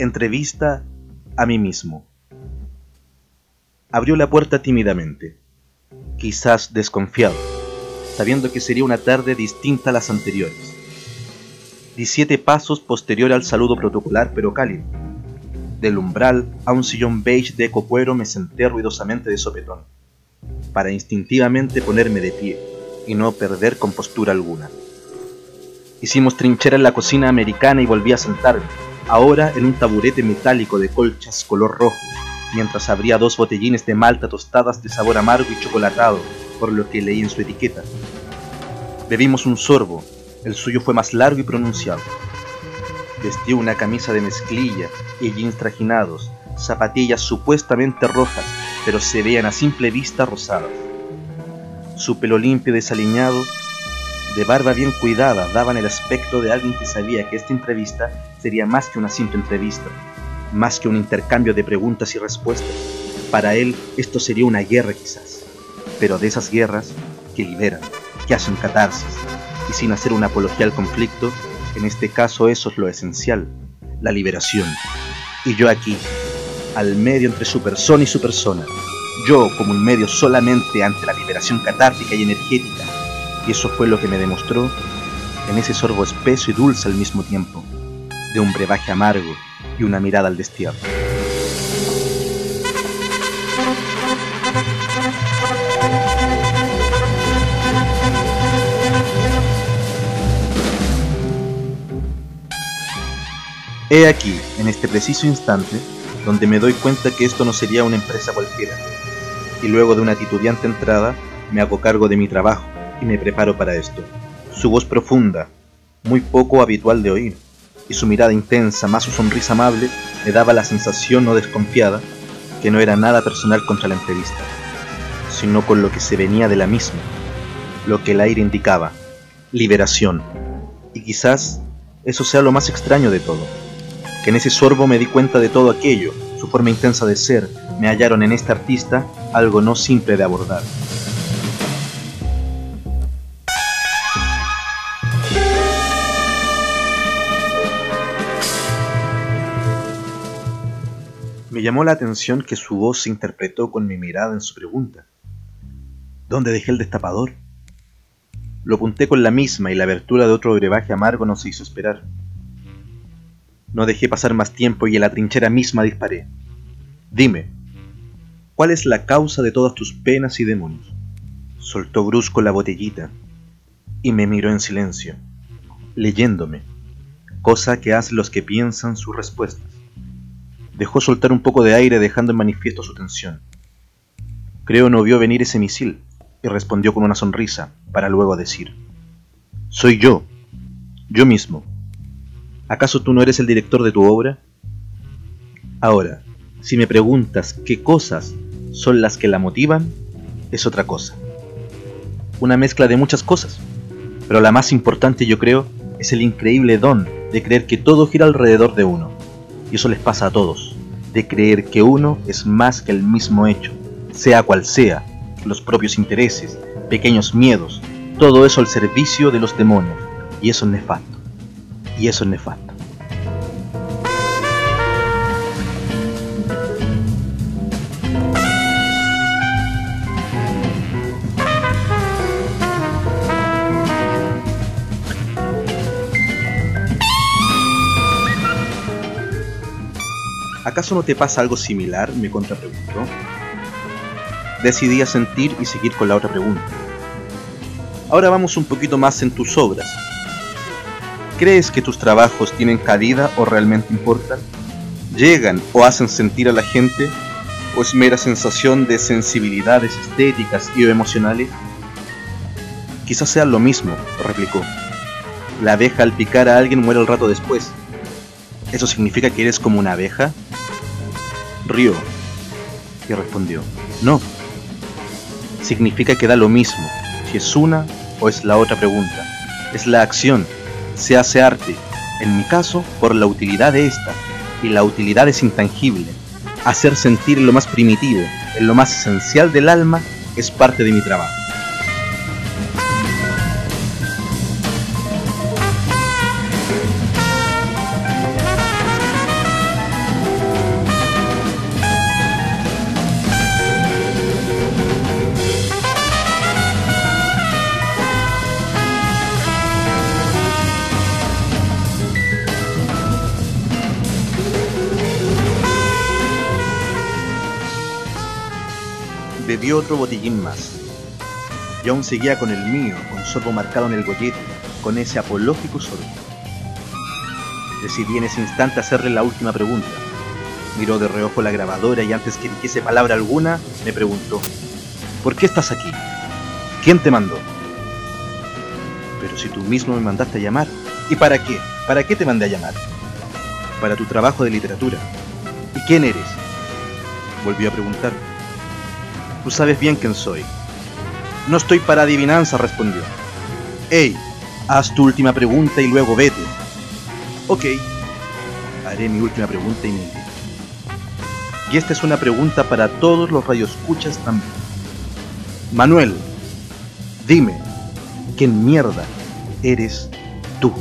Entrevista a mí mismo. Abrió la puerta tímidamente, quizás desconfiado, sabiendo que sería una tarde distinta a las anteriores. Di siete pasos posterior al saludo protocolar pero cálido. Del umbral a un sillón beige de cocuero me senté ruidosamente de sopetón, para instintivamente ponerme de pie y no perder compostura alguna. Hicimos trinchera en la cocina americana y volví a sentarme ahora en un taburete metálico de colchas color rojo, mientras abría dos botellines de malta tostadas de sabor amargo y chocolatado, por lo que leí en su etiqueta. Bebimos un sorbo, el suyo fue más largo y pronunciado. Vestió una camisa de mezclilla y jeans trajinados, zapatillas supuestamente rojas, pero se veían a simple vista rosadas. Su pelo limpio y desaliñado de barba bien cuidada, daban el aspecto de alguien que sabía que esta entrevista sería más que una simple entrevista, más que un intercambio de preguntas y respuestas. Para él esto sería una guerra quizás, pero de esas guerras que liberan, que hacen catarsis, y sin hacer una apología al conflicto, en este caso eso es lo esencial, la liberación. Y yo aquí, al medio entre su persona y su persona, yo como un medio solamente ante la liberación catártica y energética y eso fue lo que me demostró en ese sorbo espeso y dulce al mismo tiempo, de un brebaje amargo y una mirada al destierro. He aquí, en este preciso instante, donde me doy cuenta que esto no sería una empresa cualquiera, y luego de una titubeante entrada me hago cargo de mi trabajo, y me preparo para esto. Su voz profunda, muy poco habitual de oír, y su mirada intensa, más su sonrisa amable, me daba la sensación no desconfiada que no era nada personal contra la entrevista, sino con lo que se venía de la misma, lo que el aire indicaba, liberación. Y quizás eso sea lo más extraño de todo, que en ese sorbo me di cuenta de todo aquello, su forma intensa de ser, me hallaron en este artista algo no simple de abordar. Llamó la atención que su voz se interpretó con mi mirada en su pregunta. ¿Dónde dejé el destapador? Lo apunté con la misma y la abertura de otro brebaje amargo no se hizo esperar. No dejé pasar más tiempo y en la trinchera misma disparé. Dime, ¿cuál es la causa de todas tus penas y demonios? Soltó brusco la botellita y me miró en silencio, leyéndome, cosa que hacen los que piensan sus respuestas. Dejó soltar un poco de aire dejando en manifiesto su tensión. Creo no vio venir ese misil y respondió con una sonrisa para luego decir, Soy yo, yo mismo. ¿Acaso tú no eres el director de tu obra? Ahora, si me preguntas qué cosas son las que la motivan, es otra cosa. Una mezcla de muchas cosas, pero la más importante yo creo es el increíble don de creer que todo gira alrededor de uno y eso les pasa a todos, de creer que uno es más que el mismo hecho, sea cual sea, los propios intereses, pequeños miedos, todo eso al servicio de los demonios, y eso es nefasto, y eso es nefasto. ¿Acaso no te pasa algo similar? me contrapreguntó. Decidí sentir y seguir con la otra pregunta. Ahora vamos un poquito más en tus obras. ¿Crees que tus trabajos tienen cabida o realmente importan? ¿Llegan o hacen sentir a la gente? ¿O es mera sensación de sensibilidades estéticas y emocionales? Quizás sea lo mismo, replicó. La abeja al picar a alguien muere al rato después. ¿Eso significa que eres como una abeja? Rió y respondió, no. Significa que da lo mismo, si es una o es la otra pregunta. Es la acción, se hace arte, en mi caso por la utilidad de esta, y la utilidad es intangible. Hacer sentir lo más primitivo, en lo más esencial del alma, es parte de mi trabajo. Bebió otro botellín más. Y aún seguía con el mío, con sorbo marcado en el gollete, con ese apológico sorbo. Decidí en ese instante hacerle la última pregunta. Miró de reojo la grabadora y antes que dijese palabra alguna, me preguntó, ¿por qué estás aquí? ¿Quién te mandó? Pero si tú mismo me mandaste a llamar. ¿Y para qué? ¿Para qué te mandé a llamar? Para tu trabajo de literatura. ¿Y quién eres? Volvió a preguntar. Tú sabes bien quién soy. No estoy para adivinanza, respondió. Ey, haz tu última pregunta y luego vete. Ok, haré mi última pregunta y me iré. Y esta es una pregunta para todos los radioescuchas también. Manuel, dime, ¿quién mierda eres tú?